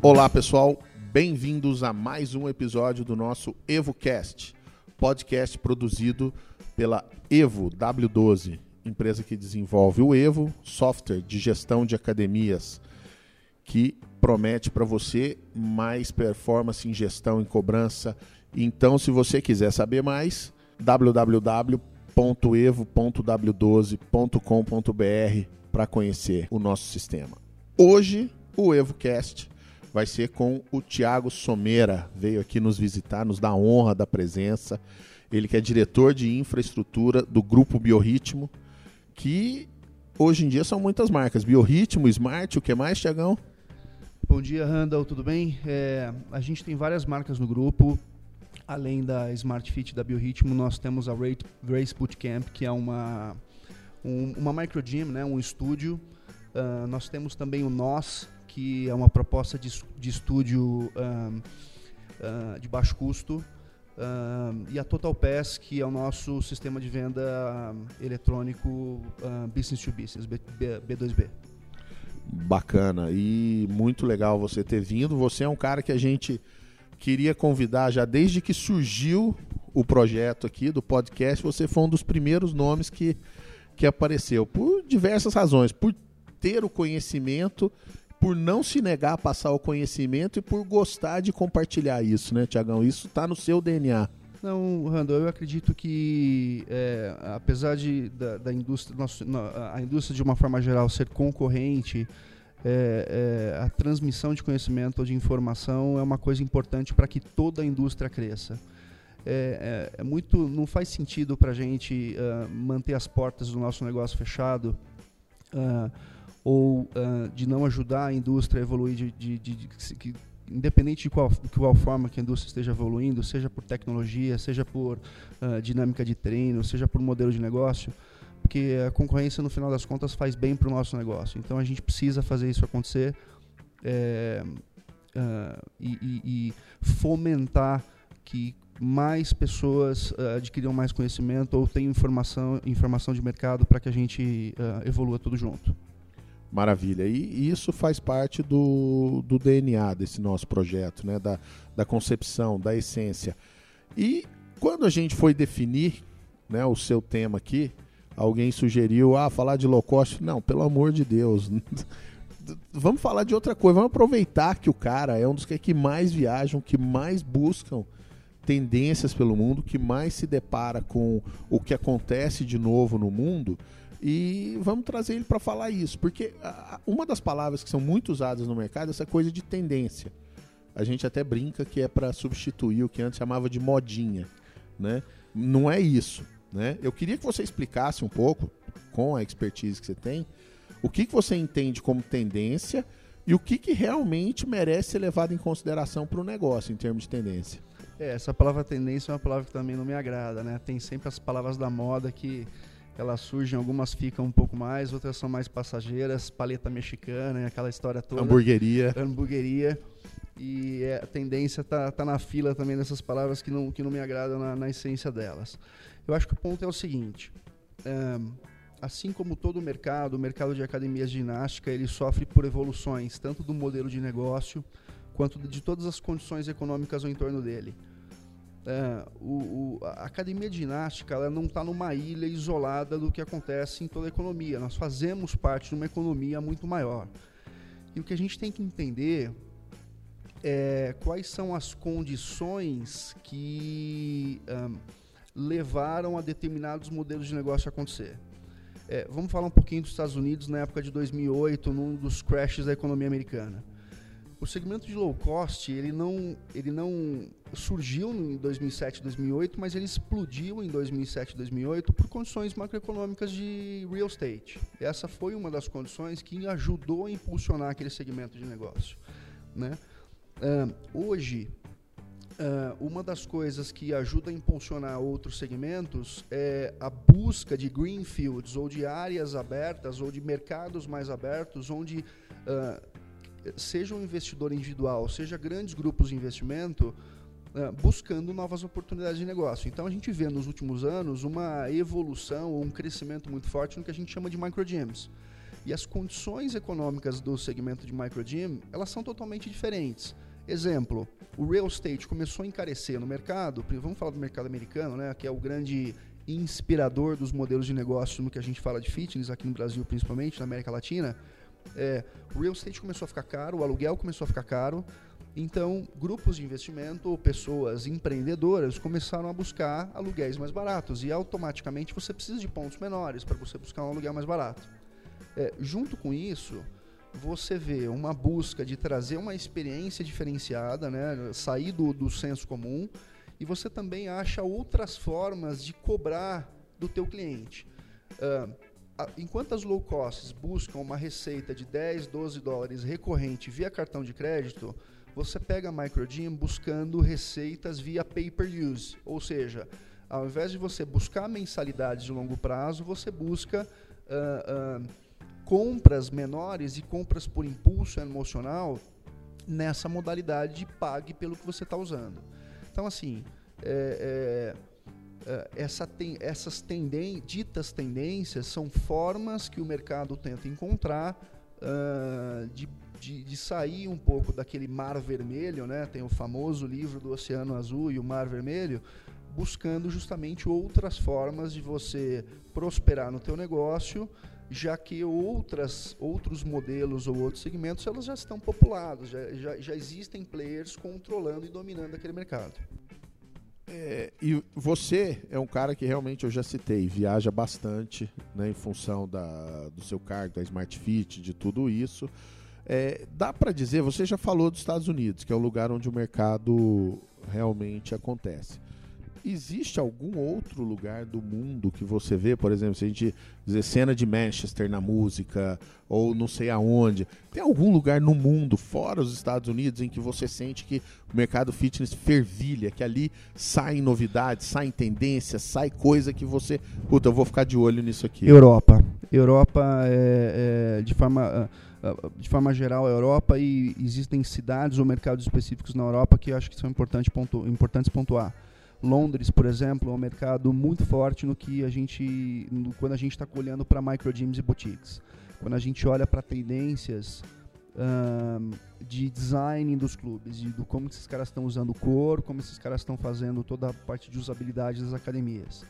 Olá pessoal, bem-vindos a mais um episódio do nosso EvoCast, podcast produzido pela Evo W12, empresa que desenvolve o Evo, software de gestão de academias, que promete para você mais performance em gestão e cobrança. Então, se você quiser saber mais, www.evo.w12.com.br para conhecer o nosso sistema. Hoje, o EvoCast vai ser com o Tiago Someira, veio aqui nos visitar, nos dá honra da presença. Ele que é diretor de infraestrutura do Grupo Biorritmo, que hoje em dia são muitas marcas. Biorritmo, Smart, o que mais, Tiagão? Bom dia, Randall, tudo bem? É, a gente tem várias marcas no grupo. Além da Smart Fit da Biorritmo, nós temos a Race Bootcamp, que é uma, um, uma micro gym, né, um estúdio. Uh, nós temos também o NOS, que é uma proposta de, de estúdio uh, de baixo custo. Uh, e a Total Pass, que é o nosso sistema de venda eletrônico business to business, B, B, B2B. Bacana e muito legal você ter vindo. Você é um cara que a gente queria convidar já desde que surgiu o projeto aqui do podcast. Você foi um dos primeiros nomes que, que apareceu por diversas razões, por ter o conhecimento por não se negar a passar o conhecimento e por gostar de compartilhar isso, né, Tiagão? Isso está no seu DNA. Não, Randall, eu acredito que, é, apesar de, da, da indústria, nossa, a indústria de uma forma geral ser concorrente, é, é, a transmissão de conhecimento ou de informação é uma coisa importante para que toda a indústria cresça. É, é, é muito, não faz sentido para a gente uh, manter as portas do nosso negócio fechado. Uh, ou uh, de não ajudar a indústria a evoluir de, de, de, de que, independente de qual, qual forma que a indústria esteja evoluindo, seja por tecnologia, seja por dinâmica de treino, seja por modelo de negócio, porque a concorrência no final das contas faz bem para o nosso negócio. Então a gente precisa fazer isso acontecer é, uh, e, e, e, fomentar que mais pessoas uh, adquiram mais conhecimento ou tenham informação, informação de mercado para que a gente evolua tudo junto. Maravilha. E isso faz parte do, do DNA desse nosso projeto, né? da, da concepção, da essência. E quando a gente foi definir né, o seu tema aqui, alguém sugeriu, ah, falar de low cost. Não, pelo amor de Deus. vamos falar de outra coisa. Vamos aproveitar que o cara é um dos que mais viajam, que mais buscam tendências pelo mundo, que mais se depara com o que acontece de novo no mundo e vamos trazer ele para falar isso, porque uma das palavras que são muito usadas no mercado é essa coisa de tendência. A gente até brinca que é para substituir o que antes chamava de modinha, né? Não é isso, né? Eu queria que você explicasse um pouco, com a expertise que você tem, o que, que você entende como tendência e o que, que realmente merece ser levado em consideração para o negócio em termos de tendência. É, essa palavra tendência é uma palavra que também não me agrada, né? Tem sempre as palavras da moda que elas surgem, algumas ficam um pouco mais, outras são mais passageiras, paleta mexicana, aquela história toda. Hamburgueria. Hamburgueria. E é, a tendência tá, tá na fila também dessas palavras que não, que não me agradam na, na essência delas. Eu acho que o ponto é o seguinte. É, assim como todo o mercado, o mercado de academias de ginástica, ele sofre por evoluções, tanto do modelo de negócio, quanto de todas as condições econômicas ao entorno dele. É, o, o, a academia de ginástica ela não está numa ilha isolada do que acontece em toda a economia. Nós fazemos parte de uma economia muito maior. E o que a gente tem que entender é quais são as condições que um, levaram a determinados modelos de negócio acontecer. É, vamos falar um pouquinho dos Estados Unidos na época de 2008, num dos crashes da economia americana. O segmento de low cost, ele não, ele não surgiu em 2007, 2008, mas ele explodiu em 2007, 2008 por condições macroeconômicas de real estate. Essa foi uma das condições que ajudou a impulsionar aquele segmento de negócio. Né? Hoje, uh, uma das coisas que ajuda a impulsionar outros segmentos é a busca de greenfields, ou de áreas abertas, ou de mercados mais abertos, onde uh, seja um investidor individual, seja grandes grupos de investimento, uh, buscando novas oportunidades de negócio. Então a gente vê nos últimos anos uma evolução ou um crescimento muito forte no que a gente chama de microgyms. E as condições econômicas do segmento de microgym, elas são totalmente diferentes. Exemplo, o real estate começou a encarecer no mercado, vamos falar do mercado americano, né, que é o grande inspirador dos modelos de negócio no que a gente fala de fitness, aqui no Brasil principalmente, na América Latina. É, o real estate começou a ficar caro, o aluguel começou a ficar caro, então grupos de investimento ou pessoas empreendedoras começaram a buscar aluguéis mais baratos e automaticamente você precisa de pontos menores para você buscar um aluguel mais barato. É, junto com isso, você vê uma busca de trazer uma experiência diferenciada, né, sair do, do senso comum, e você também acha outras formas de cobrar do teu cliente. Uh, enquanto as low costs buscam uma receita de 10, 12 dólares recorrente via cartão de crédito, você pega a Microgym buscando receitas via pay-per-use, ou seja, ao invés de você buscar mensalidades de longo prazo, você busca uh, uh, compras menores e compras por impulso emocional nessa modalidade de pague pelo que você está usando. Então, assim, é, é, é, essa tem, essas tenden ditas tendências são formas que o mercado tenta encontrar uh, de, de, de, sair um pouco daquele mar vermelho, né? tem o famoso livro do Oceano Azul e o Mar Vermelho, buscando justamente outras formas de você prosperar no teu negócio já que outras, outros modelos ou outros segmentos elas já estão populados, já, já, já existem players controlando e dominando aquele mercado. É, e você é um cara que realmente eu já citei, viaja bastante né, em função da, do seu cargo, da Smart Fit, de tudo isso. É, dá para dizer, você já falou dos Estados Unidos, que é o lugar onde o mercado realmente acontece existe algum outro lugar do mundo que você vê, por exemplo, se a gente dizer cena de Manchester na música, ou não sei aonde, tem algum lugar no mundo, fora os Estados Unidos, em que você sente que o mercado fitness fervilha, que ali saem novidades, saem tendências, sai coisa que você. Puta, eu vou ficar de olho nisso aqui. Europa. Europa é, é de forma. Ah, ah, de forma geral, a Europa e existem cidades ou mercados específicos na Europa que eu acho que são importantes, pontu importantes pontuar. Londres, por exemplo, é um mercado muito forte no que a gente, no, quando a gente está olhando para micro gyms e boutiques. Quando a gente olha para tendências um, de design dos clubes, de do como esses caras estão usando o como esses caras estão fazendo toda a parte de usabilidade das academias.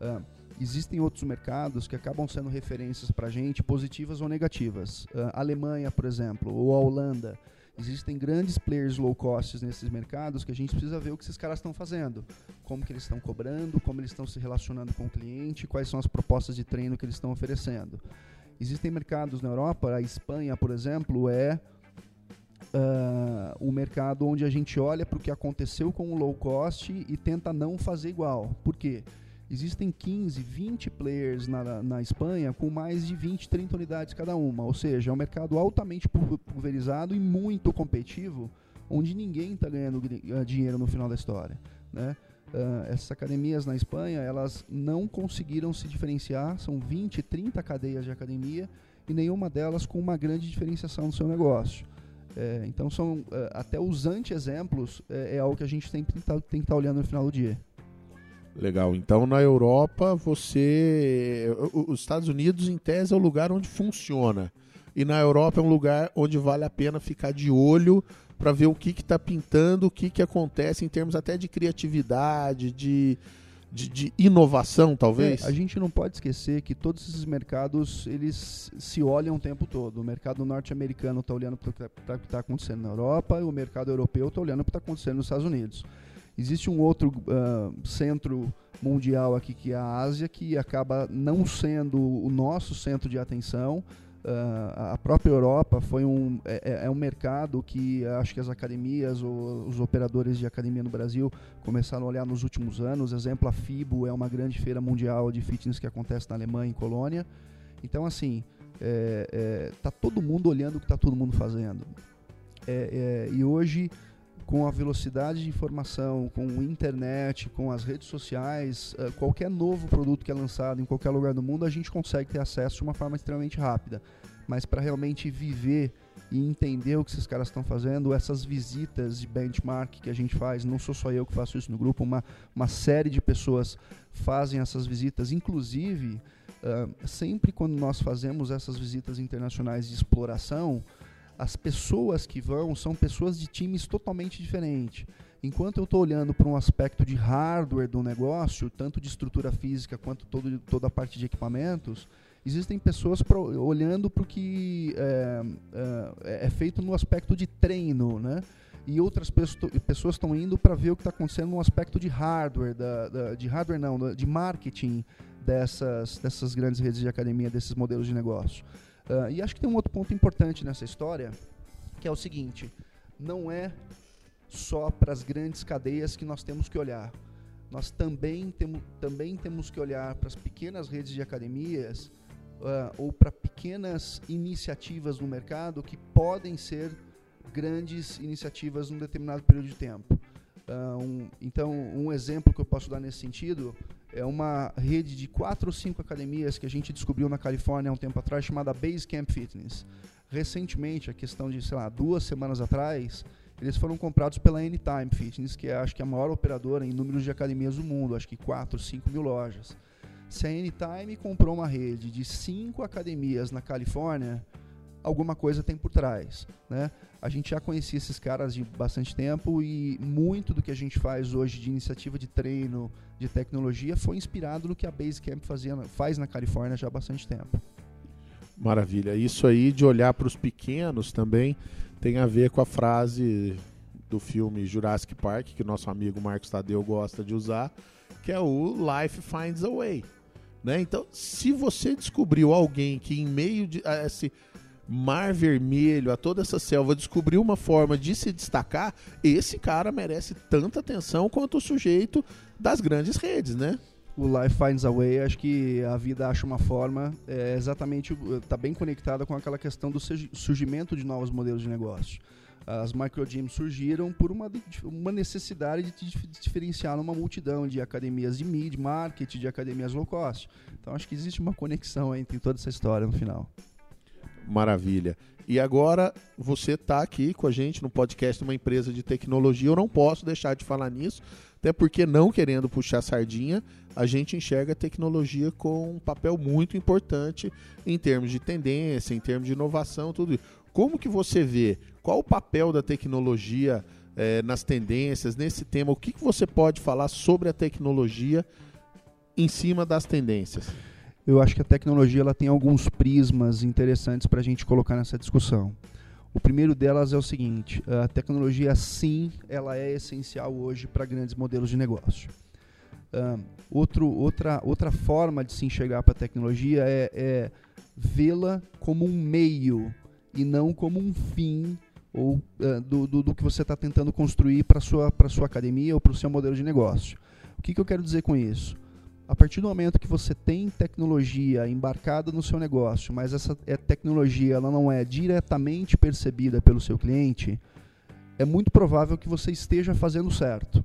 Uh, existem outros mercados que acabam sendo referências para a gente, positivas ou negativas. Uh, Alemanha, por exemplo, ou a Holanda Existem grandes players low cost nesses mercados que a gente precisa ver o que esses caras estão fazendo, como que eles estão cobrando, como eles estão se relacionando com o cliente, quais são as propostas de treino que eles estão oferecendo. Existem mercados na Europa, a Espanha, por exemplo, é uh, o mercado onde a gente olha para o que aconteceu com o low cost e tenta não fazer igual. Por quê? Existem 15, 20 players na, na Espanha com mais de 20, 30 unidades cada uma. Ou seja, é um mercado altamente pulverizado e muito competitivo, onde ninguém está ganhando eh, dinheiro no final da história. Né? Uh, essas academias na Espanha, elas não conseguiram se diferenciar, são 20, 30 cadeias de academia e nenhuma delas com uma grande diferenciação no seu negócio. É, então, são uh, até os anti-exemplos é, é, algo que a gente tem que estar tá, tá olhando no final do dia. Legal. Então na Europa você. Os Estados Unidos, em tese, é o lugar onde funciona. E na Europa é um lugar onde vale a pena ficar de olho para ver o que está pintando, o que, que acontece em termos até de criatividade, de, de, de inovação, talvez. É, a gente não pode esquecer que todos esses mercados eles se olham o tempo todo. O mercado norte-americano está olhando para o que está acontecendo na Europa e o mercado europeu está olhando para o que está acontecendo nos Estados Unidos. Existe um outro uh, centro mundial aqui que é a Ásia, que acaba não sendo o nosso centro de atenção. Uh, a própria Europa foi um, é, é, é, um mercado que acho que as academias ou os operadores de academia no Brasil começaram a olhar nos últimos anos. Exemplo, a FIBO é uma grande feira mundial de fitness que acontece na Alemanha, em Colônia. Então, assim, é, é, tá todo mundo olhando o que está todo mundo fazendo. É, é, e hoje com a velocidade de informação, com a internet, com as redes sociais, uh, qualquer novo produto que é lançado em qualquer lugar do mundo, a gente consegue ter acesso de uma forma extremamente rápida. Mas para realmente viver e entender o que esses caras estão fazendo, essas visitas de benchmark que a gente faz, não sou só eu que faço isso no grupo, uma, uma série de pessoas fazem essas visitas, inclusive, uh, sempre quando nós fazemos essas visitas internacionais de exploração, as pessoas que vão são pessoas de times totalmente diferentes. Enquanto eu estou olhando para um aspecto de hardware do negócio, tanto de estrutura física quanto todo, toda a parte de equipamentos, existem pessoas olhando para o que é, é, é, feito no aspecto de treino, né? E outras pessoas estão indo para ver o que está acontecendo no aspecto de hardware, da, da, de hardware não, de marketing dessas, dessas grandes redes de academia, desses modelos de negócio. Uh, e acho que tem um outro ponto importante nessa história, que é o seguinte: não é só para as grandes cadeias que nós temos que olhar. Nós também, temo, também temos que olhar para as pequenas redes de academias uh, ou para pequenas iniciativas no mercado que podem ser grandes iniciativas num determinado período de tempo. Uh, um, então, um exemplo que eu posso dar nesse sentido é uma rede de quatro ou cinco academias que a gente descobriu na Califórnia há um tempo atrás, chamada Basecamp Fitness. Recentemente, a questão de, sei lá, duas semanas atrás, eles foram comprados pela Anytime Fitness, que é, acho que é a maior operadora em números de academias do mundo, acho que 4, 5 mil lojas. Se a Anytime comprou uma rede de cinco academias na Califórnia, alguma coisa tem por trás, né? A gente já conhecia esses caras de bastante tempo e muito do que a gente faz hoje de iniciativa de treino, de tecnologia, foi inspirado no que a Basecamp fazia, faz na Califórnia já há bastante tempo. Maravilha. Isso aí de olhar para os pequenos também tem a ver com a frase do filme Jurassic Park, que nosso amigo Marcos Tadeu gosta de usar, que é o Life Finds a Way. Né? Então, se você descobriu alguém que em meio de esse mar vermelho, a toda essa selva, descobriu uma forma de se destacar, esse cara merece tanta atenção quanto o sujeito das grandes redes, né? O Life Finds a Way, acho que a vida acha uma forma, é exatamente, está bem conectada com aquela questão do surgimento de novos modelos de negócio as microgyms surgiram por uma, uma necessidade de, diferenciar numa multidão de academias de mid, marketing, de academias low cost. Então acho que existe uma conexão entre toda essa história no final. Maravilha. E agora você está aqui com a gente no podcast de uma empresa de tecnologia. Eu não posso deixar de falar nisso, até porque não querendo puxar sardinha, a gente enxerga a tecnologia com um papel muito importante em termos de tendência, em termos de inovação, tudo isso. Como que você vê? Qual o papel da tecnologia é, nas tendências, nesse tema? O que, que você pode falar sobre a tecnologia em cima das tendências? Eu acho que a tecnologia ela tem alguns prismas interessantes para a gente colocar nessa discussão. O primeiro delas é o seguinte: a tecnologia, sim, ela é essencial hoje para grandes modelos de negócio. Outro, outra, outra forma de se enxergar para a tecnologia é, é vê-la como um meio e não como um fim ou uh, do, do, do, que você está tentando construir para sua para sua academia ou para o seu modelo de negócio. O que, que eu quero dizer com isso? A partir do momento que você tem tecnologia embarcada no seu negócio, mas essa é, tecnologia ela não é diretamente percebida pelo seu cliente, é muito provável que você esteja fazendo certo.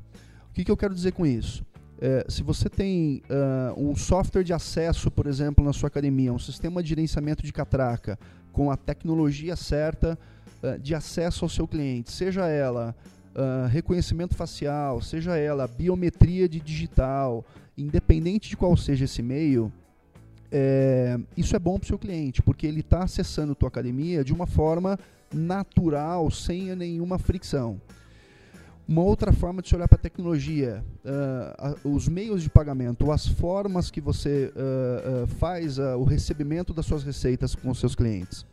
O que, que eu quero dizer com isso? É, se você tem uh, um software de acesso, por exemplo, na sua academia, um sistema de gerenciamento de catraca, com a tecnologia certa uh, de acesso ao seu cliente, seja ela uh, reconhecimento facial, seja ela biometria de digital, independente de qual seja esse meio, é, isso é bom para o seu cliente, porque ele está acessando a tua academia de uma forma natural, sem nenhuma fricção. Uma outra forma de se olhar para a tecnologia, uh, os meios de pagamento, as formas que você uh, uh, faz o recebimento das suas receitas com os seus clientes.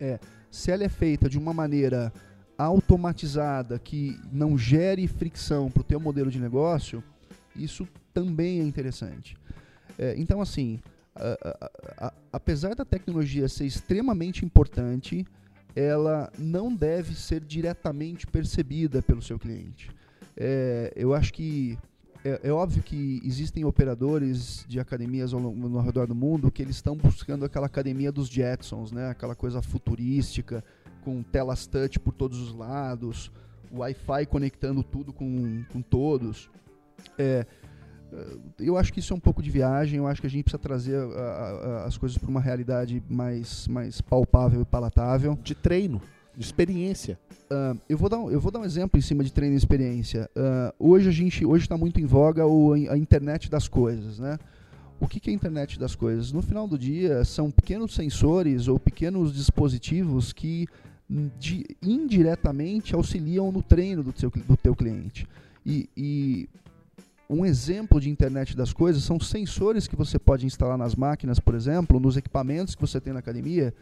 É, se ela é feita de uma maneira automatizada, que não gere fricção para o teu modelo de negócio, isso também é interessante. É, então, assim, apesar da tecnologia ser extremamente importante, ela não deve ser diretamente percebida pelo seu cliente. É, eu acho que é, é, óbvio que existem operadores de academias ao, no redor do mundo que eles estão buscando aquela academia dos Jetsons, né? Aquela coisa futurística com telas touch por todos os lados, Wi-Fi conectando tudo com, com todos. É, eu acho que isso é um pouco de viagem, eu acho que a gente precisa trazer a, a, as coisas para uma realidade mais, mais palpável e palatável. De treino, de experiência. Uh, eu, vou dar, eu vou dar um exemplo em cima de treino e experiência. Uh, hoje a gente hoje está muito em voga o, a internet das coisas, né? O que, que é a internet das coisas? No final do dia, são pequenos sensores ou pequenos dispositivos que de, indiretamente auxiliam no treino do, seu, do teu cliente. E, e um exemplo de internet das coisas são sensores que você pode instalar nas máquinas, por exemplo, nos equipamentos que você tem na academia,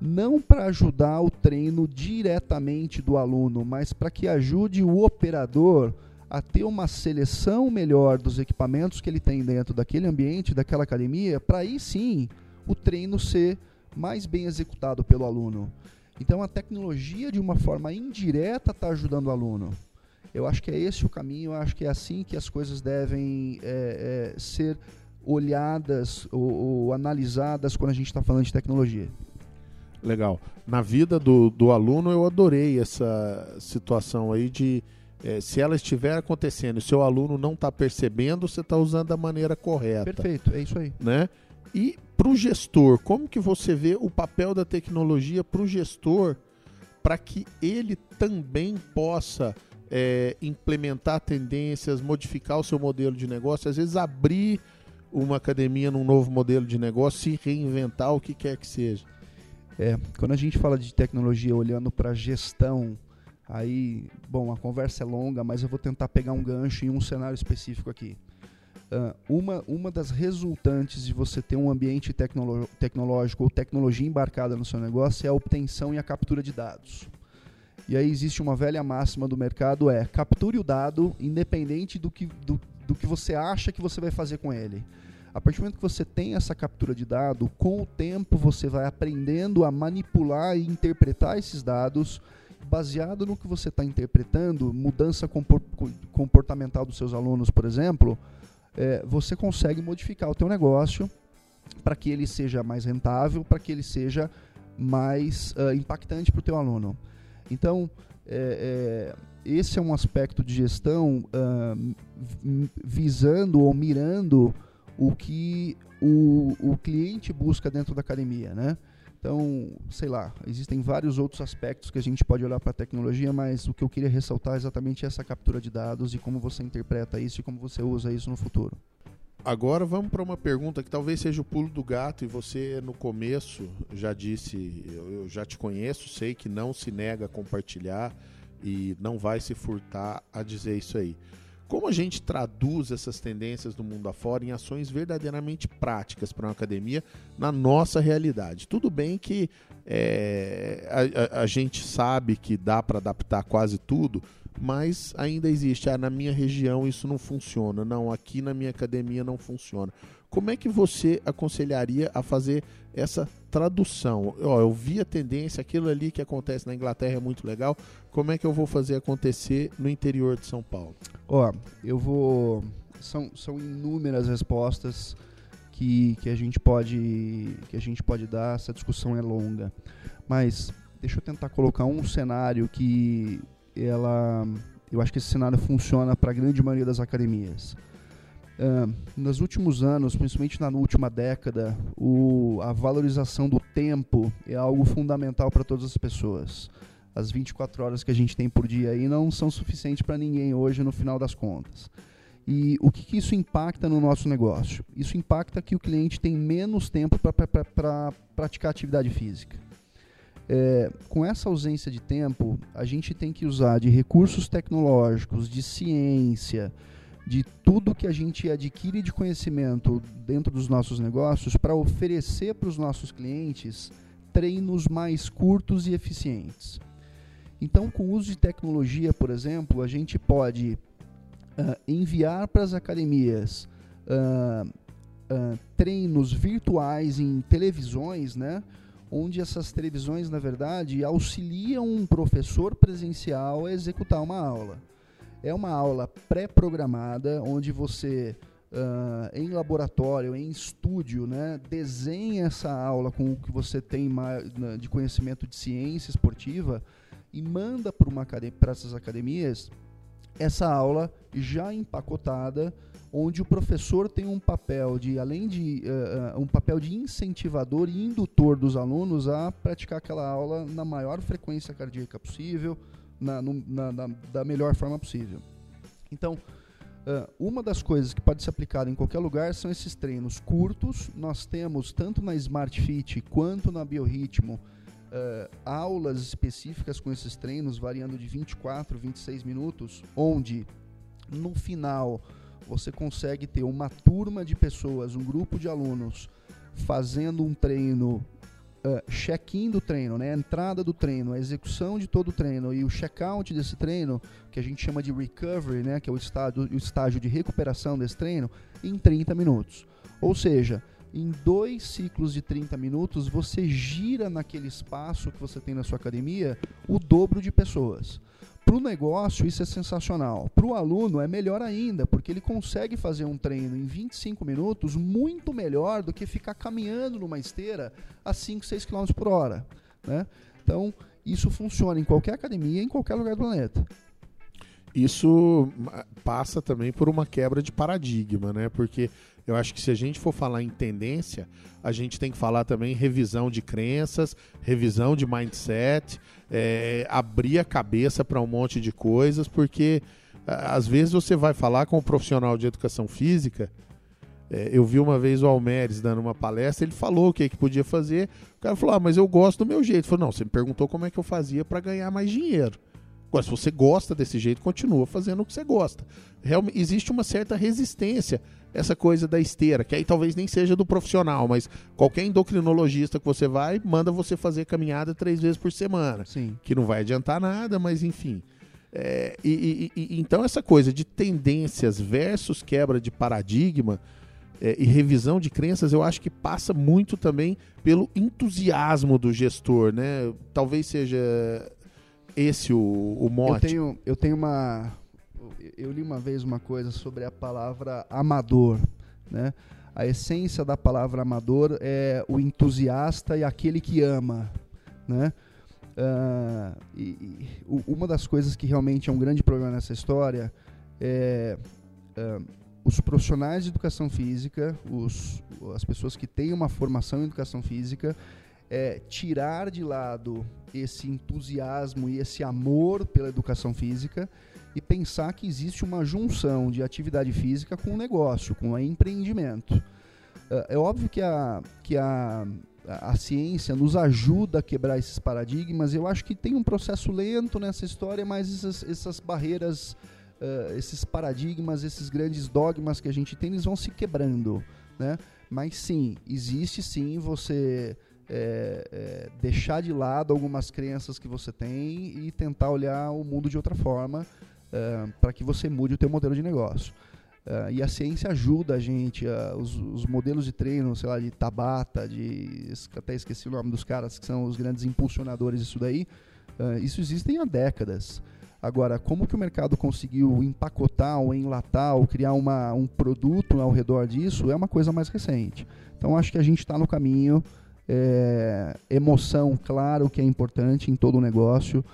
não para ajudar o treino diretamente do aluno, mas para que ajude o operador a ter uma seleção melhor dos equipamentos que ele tem dentro daquele ambiente, daquela academia, para aí sim o treino ser mais bem executado pelo aluno. Então a tecnologia de uma forma indireta está ajudando o aluno. Eu acho que é esse o caminho, eu acho que é assim que as coisas devem é, é, ser olhadas ou, ou, analisadas quando a gente está falando de tecnologia. Legal. Na vida do, do aluno, eu adorei essa situação aí de é, se ela estiver acontecendo e seu aluno não está percebendo, você está usando da maneira correta. Perfeito, é isso aí. Né? E para o gestor, como que você vê o papel da tecnologia para o gestor para que ele também possa é, implementar tendências, modificar o seu modelo de negócio, às vezes abrir uma academia num novo modelo de negócio, se reinventar, o que quer que seja. É, quando a gente fala de tecnologia olhando para gestão, aí, bom, a conversa é longa, mas eu vou tentar pegar um gancho em um cenário específico aqui. Uh, uma, uma das resultantes de você ter um ambiente tecnológico ou tecnologia embarcada no seu negócio é a obtenção e a captura de dados. E aí existe uma velha máxima do mercado é capture o dado independente do que, do, do que você acha que você vai fazer com ele. A partir do momento que você tem essa captura de dado, com o tempo você vai aprendendo a manipular e interpretar esses dados baseado no que você está interpretando, mudança comportamental dos seus alunos, por exemplo, é, você consegue modificar o teu negócio para que ele seja mais rentável, para que ele seja mais uh, impactante para o teu aluno. Então, é, é, esse é um aspecto de gestão uh, visando ou mirando o que o, o cliente busca dentro da academia, né? Então, sei lá, existem vários outros aspectos que a gente pode olhar para a tecnologia, mas o que eu queria ressaltar é exatamente essa captura de dados e como você interpreta isso e como você usa isso no futuro. Agora vamos para uma pergunta que talvez seja o pulo do gato e você no começo já disse, eu já te conheço, sei que não se nega a compartilhar e não vai se furtar a dizer isso aí. Como a gente traduz essas tendências do mundo afora em ações verdadeiramente práticas para uma academia na nossa realidade? Tudo bem que é, a, a, a gente sabe que dá para adaptar quase tudo, mas ainda existe. Ah, na minha região isso não funciona. Não, aqui na minha academia não funciona. Como é que você aconselharia a fazer essa tradução? Ó, eu vi a tendência, aquilo ali que acontece na Inglaterra é muito legal. Como é que eu vou fazer acontecer no interior de São Paulo? Ó, eu vou. São, são inúmeras respostas que, que, a gente pode, que a gente pode dar. Essa discussão é longa. Mas deixa eu tentar colocar um cenário que ela, eu acho que esse cenário funciona para a grande maioria das academias. Uh, nos últimos anos, principalmente na última década, o, a valorização do tempo é algo fundamental para todas as pessoas. As 24 horas que a gente tem por dia aí não são suficientes para ninguém hoje, no final das contas. E o que, que, isso impacta no nosso negócio? Isso impacta que o cliente tem menos tempo para praticar atividade física. É, com essa ausência de tempo, a gente tem que usar de recursos tecnológicos, de ciência, de tudo que a gente adquire de conhecimento dentro dos nossos negócios para oferecer para os nossos clientes treinos mais curtos e eficientes. Então, com o uso de tecnologia, por exemplo, a gente pode uh, enviar para as academias uh, uh, treinos virtuais em televisões, né? Onde essas televisões, na verdade, auxiliam um professor presencial a executar uma aula. É uma aula pré-programada, onde você, uh, em laboratório, em estúdio, né, desenha essa aula com o que você tem de conhecimento de ciência esportiva e manda para essas academias essa aula já empacotada onde o professor tem um papel de, além de uh, um papel de incentivador e indutor dos alunos a praticar aquela aula na maior frequência cardíaca possível, na, no, na, na da melhor forma possível. Então, uh, uma das coisas que pode ser aplicada em qualquer lugar são esses treinos curtos. Nós temos, tanto na Smart Fit quanto na Biorritmo, uh, aulas específicas com esses treinos, variando de 24, 26 minutos, onde no final você consegue ter uma turma de pessoas, um grupo de alunos, fazendo um treino, uh, check-in do treino, né? a entrada do treino, a execução de todo o treino e o check-out desse treino, que a gente chama de recovery, né? que é o o estágio de recuperação desse treino, em 30 minutos. Ou seja, em dois ciclos de 30 minutos, você gira naquele espaço que você tem na sua academia o dobro de pessoas. Para o negócio, isso é sensacional. Para o aluno, é melhor ainda, porque ele consegue fazer um treino em 25 minutos muito melhor do que ficar caminhando numa esteira a 5, 6 km por hora. Né? Então, isso funciona em qualquer academia, em qualquer lugar do planeta. Isso passa também por uma quebra de paradigma, né? Porque eu acho que se a gente for falar em tendência, a gente tem que falar também revisão de crenças, revisão de mindset, é, abrir a cabeça para um monte de coisas, porque às vezes você vai falar com um profissional de educação física. É, eu vi uma vez o Almeres dando uma palestra, ele falou o que, que podia fazer. O cara falou: Ah, mas eu gosto do meu jeito. Ele falou: Não, você me perguntou como é que eu fazia para ganhar mais dinheiro. Agora, se você gosta desse jeito, continua fazendo o que você gosta. Realmente, existe uma certa resistência essa coisa da esteira, que aí talvez nem seja do profissional, mas qualquer endocrinologista que você vai, manda você fazer caminhada três vezes por semana. Sim. Que não vai adiantar nada, mas enfim. É, e, e, e, então essa coisa de tendências versus quebra de paradigma é, e revisão de crenças, eu acho que passa muito também pelo entusiasmo do gestor, né? Talvez seja esse o, o mote. Eu tenho, eu tenho uma, eu li uma vez uma coisa sobre a palavra amador, né? A essência da palavra amador é o entusiasta e aquele que ama, né? Uh, e, e, uma das coisas que realmente é um grande problema nessa história é uh, os profissionais de educação física, os, as pessoas que têm uma formação em educação física, é, tirar de lado esse entusiasmo e esse amor pela educação física e pensar que existe uma junção de atividade física com o negócio, com o empreendimento. É, é óbvio que a, que a, a ciência nos ajuda a quebrar esses paradigmas. Eu acho que tem um processo lento nessa história, mas essas, essas barreiras, uh, esses paradigmas, esses grandes dogmas que a gente tem, eles vão se quebrando. Né? Mas sim, existe sim você é, é, deixar de lado algumas crenças que você tem e tentar olhar o mundo de outra forma uh, para que você mude o teu modelo de negócio. Uh, e a ciência ajuda a gente, uh, os, os, modelos de treino, sei lá, de Tabata, de até esqueci o nome dos caras que são os grandes impulsionadores disso daí, isso existem há décadas. Agora, como que o mercado conseguiu empacotar ou enlatar ou criar uma, um produto ao redor disso é uma coisa mais recente. Então, acho que a gente está no caminho. É, emoção, claro que é importante em todo o negócio.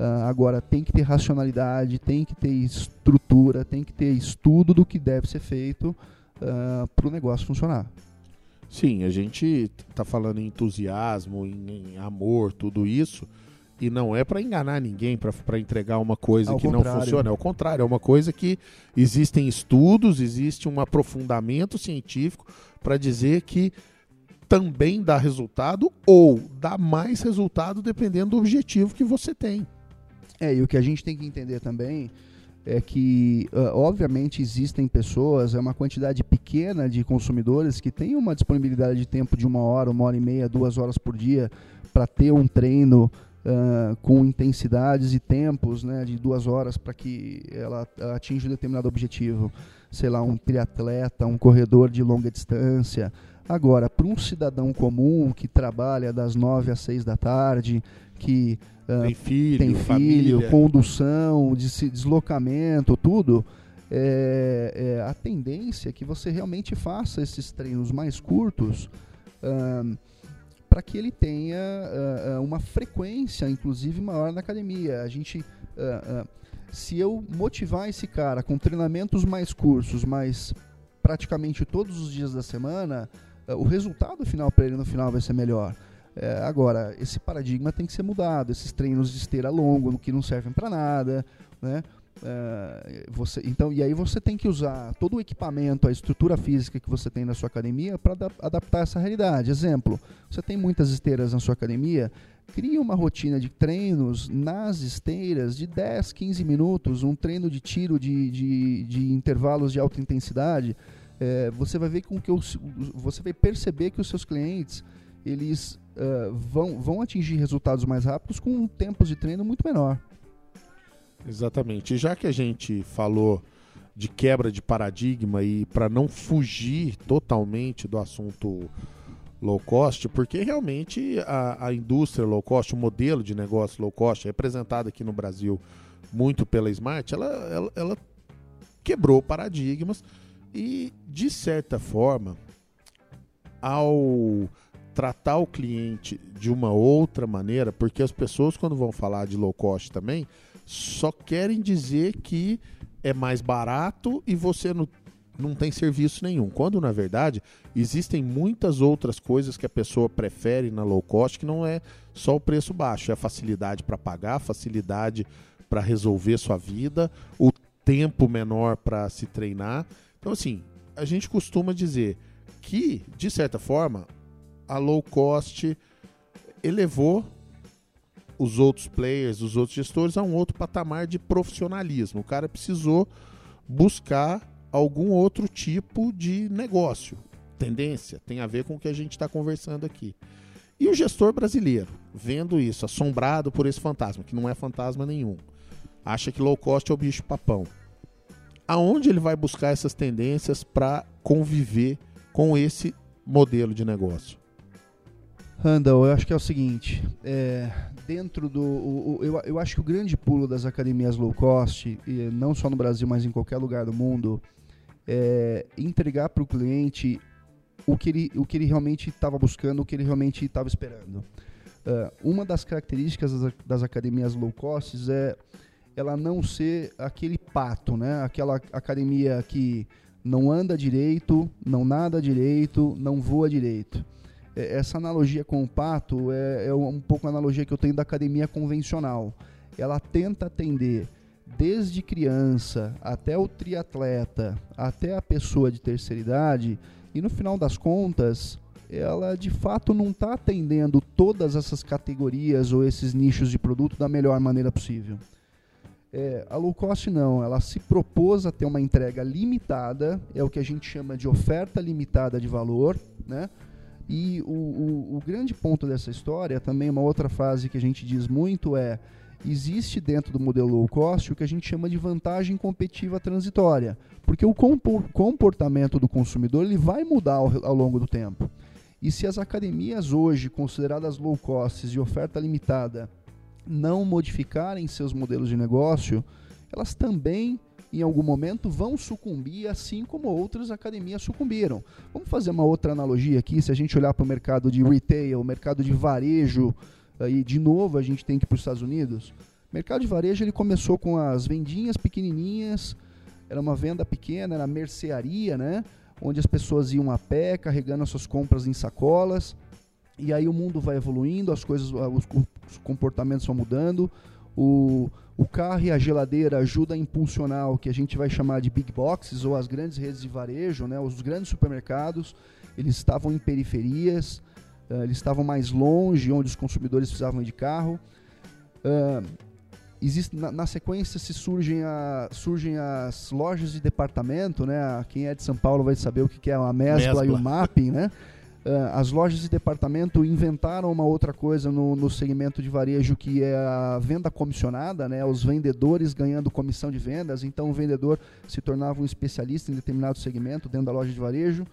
Uh, agora, tem que ter racionalidade, tem que ter estrutura, tem que ter estudo do que deve ser feito uh, para o negócio funcionar. Sim, a gente está falando em entusiasmo, em, em, amor, tudo isso, e não é para enganar ninguém, para entregar uma coisa Ao que contrário. não funciona. É o contrário, é uma coisa que existem estudos, existe um aprofundamento científico para dizer que também dá resultado ou dá mais resultado dependendo do objetivo que você tem. É, e o que a gente tem que entender também é que, uh, obviamente, existem pessoas, é uma quantidade pequena de consumidores que têm uma disponibilidade de tempo de uma hora, uma hora e meia, duas horas por dia para ter um treino uh, com intensidades e tempos né, de duas horas para que ela atinja um determinado objetivo. Sei lá, um triatleta, um corredor de longa distância. Agora, para um cidadão comum que trabalha das nove às seis da tarde, que uh, tem filho, tem filho família. condução, deslocamento, tudo, é, é, a tendência é que você realmente faça esses treinos mais curtos uh, para que ele tenha uh, uma frequência, inclusive, maior na academia. A gente se eu motivar esse cara com treinamentos mais cursos, mas praticamente todos os dias da semana, o resultado final para ele no final vai ser melhor. É, agora, esse paradigma tem que ser mudado. Esses treinos de esteira longo, que não servem para nada, né? É, você, então, e aí você tem que usar todo o equipamento, a estrutura física que você tem na sua academia para adaptar essa realidade. Exemplo, você tem muitas esteiras na sua academia, crie uma rotina de treinos nas esteiras de 10, 15 minutos, um treino de tiro de, de, de intervalos de alta intensidade. É, você vai ver com que os, você vai perceber que os seus clientes eles uh, vão, vão atingir resultados mais rápidos com tempos de treino muito menor. Exatamente. Já que a gente falou de quebra de paradigma e para não fugir totalmente do assunto low cost, porque realmente a, a indústria low cost, o modelo de negócio low cost, representado aqui no Brasil muito pela Smart, ela, ela, ela quebrou paradigmas e, de certa forma, ao tratar o cliente de uma outra maneira, porque as pessoas, quando vão falar de low cost também, só querem dizer que é mais barato e você não, não tem serviço nenhum. Quando, na verdade, existem muitas outras coisas que a pessoa prefere na low cost que não é só o preço baixo, é a facilidade para pagar, facilidade para resolver sua vida, o tempo menor para se treinar. Então, assim, a gente costuma dizer que, de certa forma, a low cost elevou os outros players, os outros gestores a um outro patamar de profissionalismo. O cara precisou buscar algum outro tipo de negócio. Tendência tem a ver com o que a gente está conversando aqui. E o gestor brasileiro, vendo isso, assombrado por esse fantasma, que não é fantasma nenhum, acha que low cost é o bicho papão. Aonde ele vai buscar essas tendências para conviver com esse modelo de negócio? Randall, eu acho que é o seguinte, é, dentro do, o, o, eu, eu acho que o grande pulo das academias low cost, e não só no Brasil, mas em qualquer lugar do mundo, é entregar para o cliente o que ele, o que ele realmente estava buscando, o que ele realmente estava esperando. Uh, uma das características das, das, academias low cost é ela não ser aquele pato, né? Aquela academia que não anda direito, não nada direito, não voa direito. É, essa analogia com o pato é, é um pouco a analogia que eu tenho da academia convencional. Ela tenta atender desde criança até o triatleta, até a pessoa de terceira idade, e no final das contas, ela de fato não está atendendo todas essas categorias ou esses nichos de produto da melhor maneira possível. É, a low cost não, ela se propôs a ter uma entrega limitada, é o que a gente chama de oferta limitada de valor, né? E o, o, o, grande ponto dessa história, também uma outra frase que a gente diz muito é: existe dentro do modelo low cost o que a gente chama de vantagem competitiva transitória, porque o comportamento do consumidor ele vai mudar ao, ao longo do tempo. E se as academias hoje, consideradas low cost de oferta limitada, não modificarem seus modelos de negócio, elas também em algum momento vão sucumbir, assim como outras academias sucumbiram. Vamos fazer uma outra analogia aqui, se a gente olhar para o mercado de retail, o mercado de varejo, aí de novo a gente tem que ir para os Estados Unidos. O mercado de varejo ele começou com as vendinhas pequenininhas, era uma venda pequena, era mercearia, né? Onde as pessoas iam a pé, carregando as suas compras em sacolas. E aí o mundo vai evoluindo, as coisas, os, os comportamentos vão mudando. O, o carro e a geladeira ajudam a impulsionar o que a gente vai chamar de big boxes ou as grandes redes de varejo, né? os grandes supermercados. Eles estavam em periferias, uh, eles estavam mais longe, onde os consumidores precisavam de carro. Uh, existe, na, na, sequência se surgem, a, surgem as lojas de departamento, né? Quem é de São Paulo vai saber o que é a mescla, mescla. e o mapping, né? Uh, as lojas de departamento inventaram uma outra coisa no, no, segmento de varejo que é a venda comissionada, né? os vendedores ganhando comissão de vendas, então o vendedor se tornava um especialista em determinado segmento dentro da loja de varejo.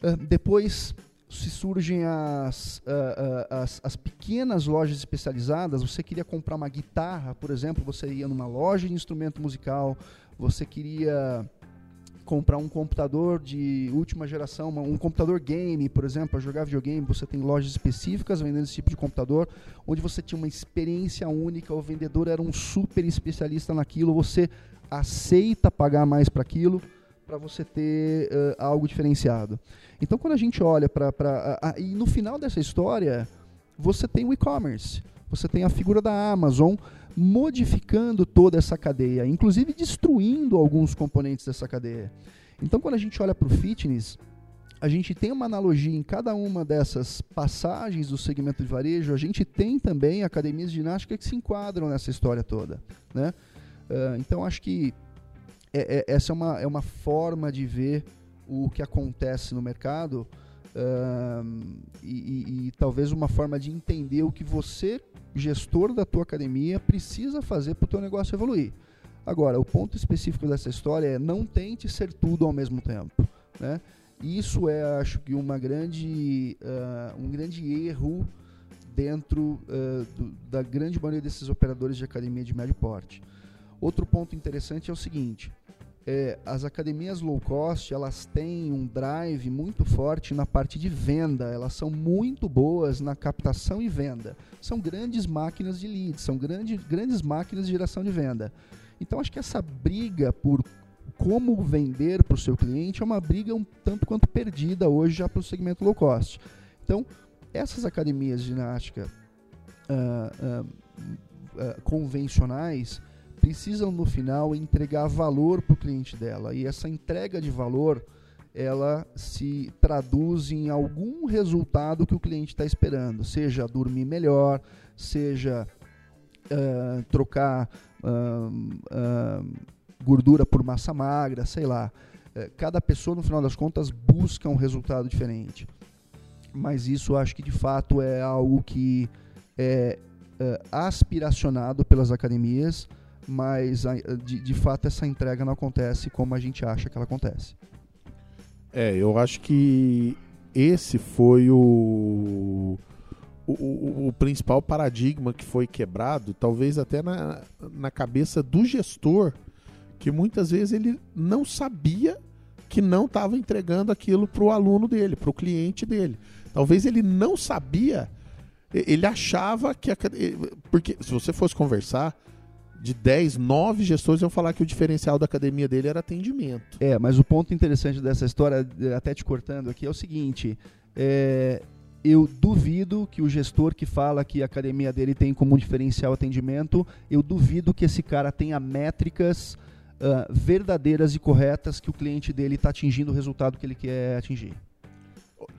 Uh, depois se surgem as, uh, as, as, pequenas lojas especializadas, você queria comprar uma guitarra, por exemplo, você ia numa loja de instrumento musical, você queria comprar um computador de última geração, um computador game, por exemplo, para jogar videogame, você tem lojas específicas vendendo esse tipo de computador, onde você tinha uma experiência única, o vendedor era um super especialista naquilo, você aceita pagar mais para aquilo para você ter uh, algo diferenciado. Então, quando a gente olha para. Uh, uh, e no final dessa história, você tem o e-commerce, você tem a figura da Amazon modificando toda essa cadeia, inclusive destruindo alguns componentes dessa cadeia. Então, quando a gente olha para o fitness, a gente tem uma analogia em cada uma dessas passagens do segmento de varejo, a gente tem também academias de ginástica que se enquadram nessa história toda. Né? Uh, então, acho que é, é, essa é uma, é uma forma de ver o que acontece no mercado uh, e, e, e, talvez uma forma de entender o que você, gestor da tua academia, precisa fazer para o teu negócio evoluir. Agora, o ponto específico dessa história é não tente ser tudo ao mesmo tempo. Né? Isso é, acho que, uma grande, uh, um grande erro dentro uh, do, da grande maioria desses operadores de academia de médio porte. Outro ponto interessante é o seguinte: é, as academias low cost elas têm um drive muito forte na parte de venda, elas são muito boas na captação e venda. São grandes máquinas de leads, são grande, grandes máquinas de geração de venda. Então acho que essa briga por como vender para o seu cliente é uma briga um tanto quanto perdida hoje já para o segmento low cost. Então, essas academias de ginástica uh, uh, uh, convencionais, precisam no final entregar valor para o cliente dela. E essa entrega de valor ela se traduz em algum resultado que o cliente está esperando, seja dormir melhor, seja uh, trocar uh, uh, gordura por massa magra, sei lá. cada pessoa, no final das contas, busca um resultado diferente. Mas isso acho que de fato é algo que é aspiracionado pelas academias mas de, de fato essa entrega não acontece como a gente acha que ela acontece. É, eu acho que esse foi o, o, o, principal paradigma que foi quebrado, talvez até na, na cabeça do gestor, que muitas vezes ele não sabia que não estava entregando aquilo para o aluno dele, para o cliente dele. Talvez ele não sabia, ele achava que. A, porque se você fosse conversar de 10, 9 gestores iam falar que o diferencial da academia dele era atendimento. É, mas o ponto interessante dessa história, até te cortando aqui, é o seguinte: é, eu duvido que o gestor que fala que a academia dele tem como diferencial atendimento, eu duvido que esse cara tenha métricas uh, verdadeiras e corretas que o cliente dele está atingindo o resultado que ele quer atingir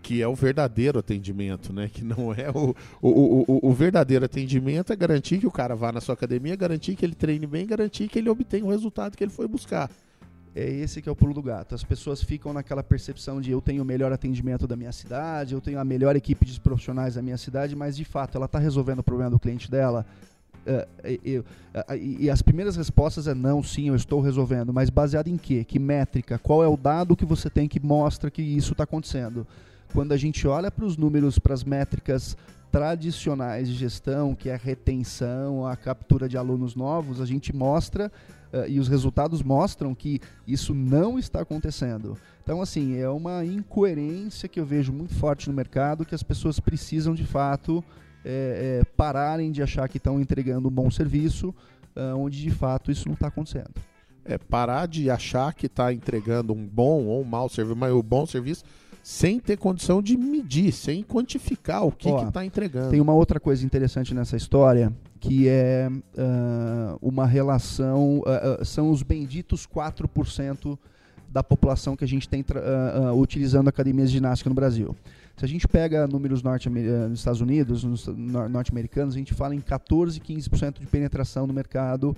que é o verdadeiro atendimento, né? Que não é o, o, o, o, verdadeiro atendimento é garantir que o cara vá na sua academia, garantir que ele treine bem, garantir que ele obtenha o resultado que ele foi buscar. É esse que é o pulo do gato. As pessoas ficam naquela percepção de eu tenho o melhor atendimento da minha cidade, eu tenho a melhor equipe de profissionais da minha cidade, mas de fato ela está resolvendo o problema do cliente dela. Uh, uh, uh, e as primeiras respostas é não, sim, eu estou resolvendo, mas baseado em quê? Que métrica? Qual é o dado que você tem que mostra que isso está acontecendo? Quando a gente olha para os números, para as métricas tradicionais de gestão, que é a retenção, a captura de alunos novos, a gente mostra uh, e os resultados mostram que isso não está acontecendo. Então, assim, é uma incoerência que eu vejo muito forte no mercado, que as pessoas precisam de fato é, é, pararem de achar que estão entregando um bom serviço, uh, onde de fato isso não está acontecendo. É parar de achar que está entregando um bom ou um mau serviço, mas o bom serviço sem ter condição de medir, sem quantificar o que está entregando. Tem uma outra coisa interessante nessa história, que é uh, uma relação, uh, são os benditos 4% da população que a gente tem utilizando academias de ginástica no Brasil. Se a gente pega números norte nos Estados Unidos, nos norte-americanos, a gente fala em 14, 15% de penetração no mercado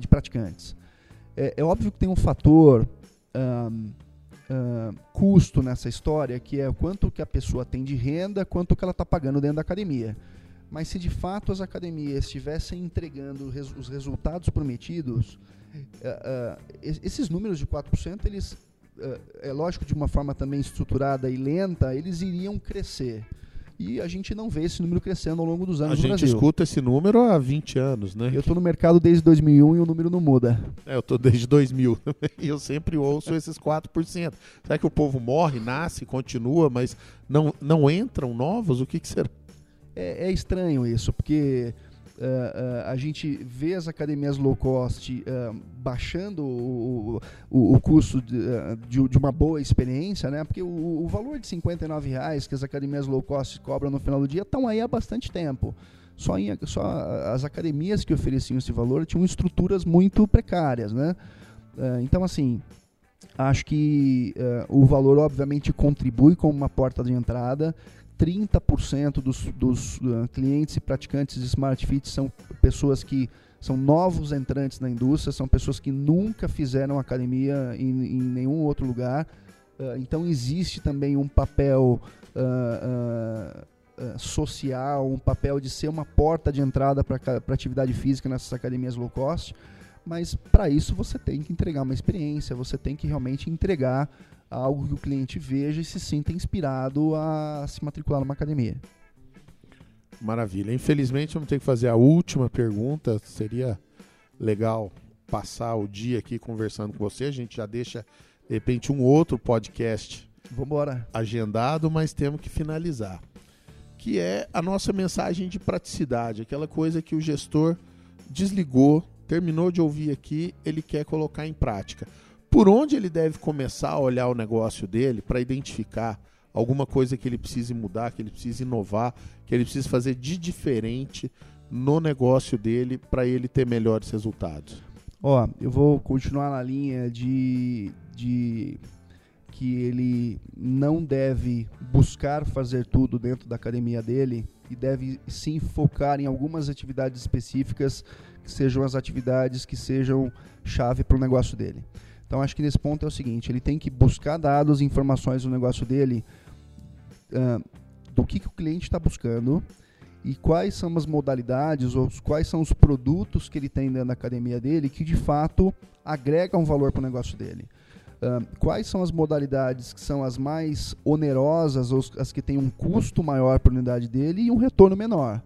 de praticantes. É, é, óbvio que tem um fator uh, custo nessa história, que é quanto que a pessoa tem de renda, quanto que ela está pagando dentro da academia. Mas se de fato as academias estivessem entregando os resultados prometidos, uh, uh, esses números de 4%, eles, é lógico, de uma forma também estruturada e lenta, eles iriam crescer. e a gente não vê esse número crescendo ao longo dos anos a gente escuta esse número há 20 anos, né? Eu estou no mercado desde 2001 e o número não muda. É, eu tô desde 2000 e eu sempre ouço esses 4%. Será que o povo morre, nasce, continua, mas não, não entram novos? O que, que será? É, é estranho isso, porque uh, uh, a gente vê as academias low cost uh, baixando o, o, o custo de, de, de, uma boa experiência, né? Porque o, o valor de 59 reais que as academias low cost cobram no final do dia estão aí há bastante tempo. Só, em, só as academias que ofereciam esse valor tinham estruturas muito precárias, né? então, assim, acho que o valor obviamente contribui como uma porta de entrada 30% dos, dos uh, clientes e praticantes de Smart Fit são pessoas que são novos entrantes na indústria, são pessoas que nunca fizeram academia em, em nenhum outro lugar. Uh, então existe também um papel uh, social, um papel de ser uma porta de entrada para atividade física nessas academias low cost. Mas para isso você tem que entregar uma experiência, você tem que realmente entregar algo que o cliente veja e se sinta inspirado a se matricular numa academia. Maravilha. Infelizmente, vamos ter que fazer a última pergunta. Seria legal passar o dia aqui conversando com você. A gente já deixa, de repente, um outro podcast Vambora. agendado, mas temos que finalizar. Que é a nossa mensagem de praticidade, aquela coisa que o gestor desligou, terminou de ouvir aqui, ele quer colocar em prática por onde ele deve começar a olhar o negócio dele para identificar alguma coisa que ele precise mudar, que ele precise inovar, que ele precise fazer de diferente no negócio dele para ele ter melhores resultados? Ó, eu vou continuar na linha de, de que ele não deve buscar fazer tudo dentro da academia dele e deve sim focar em algumas atividades específicas que sejam as atividades que sejam chave para o negócio dele. Então acho que nesse ponto é o seguinte, ele tem que buscar dados informações do negócio dele, uh, do que, que o cliente está buscando e quais são as modalidades ou quais são os produtos que ele tem dentro da academia dele que de fato agregam valor para o negócio dele. Uh, quais são as modalidades que são as mais onerosas ou as que têm um custo maior para a unidade dele e um retorno menor.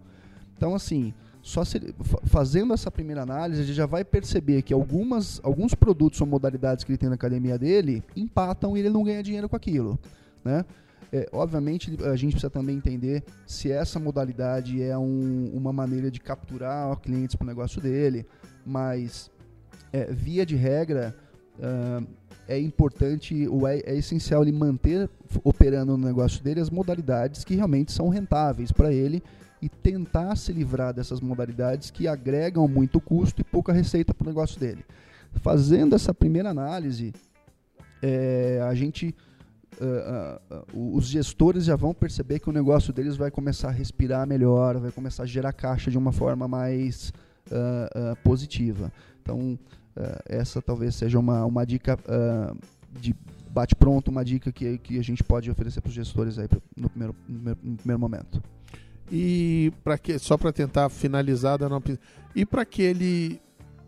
Então, assim, só se, fazendo essa primeira análise, a gente já vai perceber que algumas, alguns produtos ou modalidades que ele tem na academia dele empatam e ele não ganha dinheiro com aquilo. Né? É, obviamente, a gente precisa também entender se essa modalidade é um, uma maneira de capturar clientes para o negócio dele, mas, é, via de regra, uh, é importante, ou é, é, essencial ele manter operando no negócio dele as modalidades que realmente são rentáveis para ele e tentar se livrar dessas modalidades que agregam muito custo e pouca receita para o negócio dele. Fazendo essa primeira análise, é, a gente, uh, uh, os gestores já vão perceber que o negócio deles vai começar a respirar melhor, vai começar a gerar caixa de uma forma mais uh, positiva. Então, essa talvez seja uma, uma dica de bate-pronto, uma dica que, que a gente pode oferecer para os gestores aí no primeiro, no primeiro momento. E para que só para tentar finalizar da e para aquele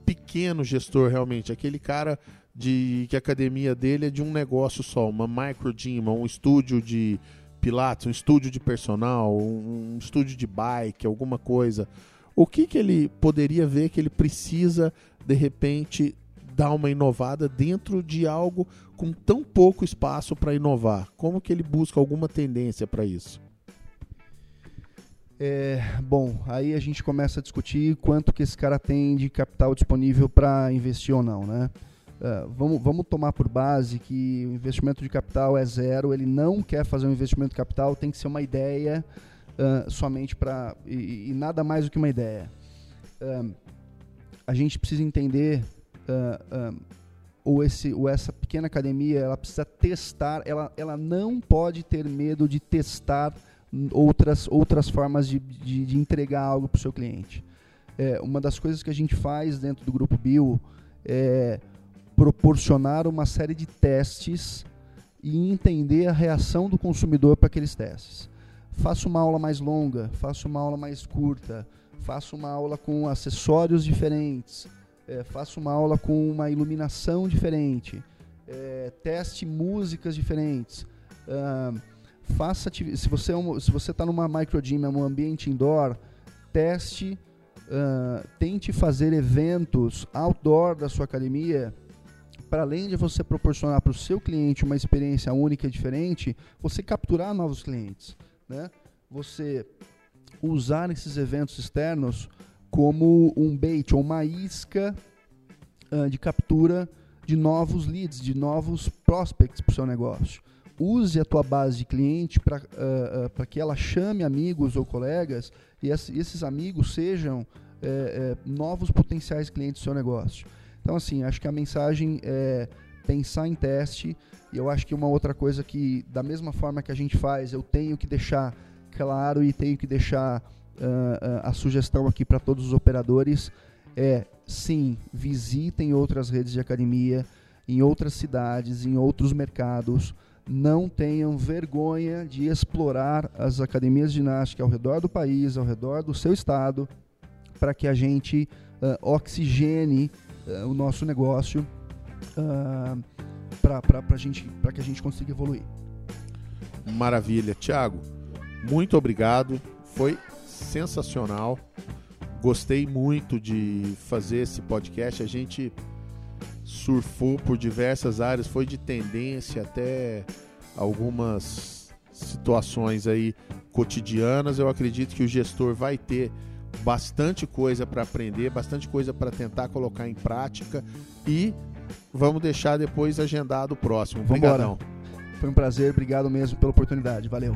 pequeno gestor realmente, aquele cara de que a academia dele é de um negócio só, uma micro gym, um estúdio de pilates, um estúdio de personal, um estúdio de bike, alguma coisa. O que que ele poderia ver que ele precisa de repente dar uma inovada dentro de algo com tão pouco espaço para inovar? Como que ele busca alguma tendência para isso? É, bom, aí a gente começa a discutir quanto que esse cara tem de capital disponível para investir ou não, né? Uh, vamos, vamos tomar por base que o investimento de capital é zero, ele não quer fazer um investimento de capital, tem que ser uma ideia uh, somente para. E, e, nada mais do que uma ideia. Uh, a gente precisa entender, ou, esse, ou essa pequena academia, ela precisa testar, ela, ela não pode ter medo de testar outras, outras formas de, de, de entregar algo para o seu cliente. É, uma das coisas que a gente faz dentro do Grupo Bio é proporcionar uma série de testes e entender a reação do consumidor para aqueles testes. Faço uma aula mais longa, faço uma aula mais curta, faço uma aula com acessórios diferentes, é, faço uma aula com uma iluminação diferente, é, teste músicas diferentes. Uh, faça se você é um, se você está numa micro gym, é um ambiente indoor, teste, uh, tente fazer eventos outdoor da sua academia para além de você proporcionar para o seu cliente uma experiência única e diferente, você capturar novos clientes, né? Você usar esses eventos externos como um bait ou uma isca uh, de captura de novos leads, de novos prospects para o seu negócio. Use a tua base de cliente para uh, uh, que ela chame amigos ou colegas e esses amigos sejam eh, eh, novos potenciais clientes do seu negócio. Então, assim, acho que a mensagem é pensar em teste. E eu acho que uma outra coisa que, da mesma forma que a gente faz, eu tenho que deixar claro e tenho que deixar uh, a sugestão aqui para todos os operadores é sim, visitem outras redes de academia em outras cidades, em outros mercados. Não tenham vergonha de explorar as academias de ginástica ao redor do país, ao redor do seu estado, para que a gente uh, oxigene uh, o nosso negócio uh, para gente, que a gente consiga evoluir. Maravilha. Tiago, muito obrigado. Foi sensacional. Gostei muito de fazer esse podcast. A gente surfou por diversas áreas, foi de tendência até algumas situações aí cotidianas. Eu acredito que o gestor vai ter bastante coisa para aprender, bastante coisa para tentar colocar em prática e vamos deixar depois agendado o próximo. Obrigadão. Foi um prazer, obrigado mesmo pela oportunidade. Valeu.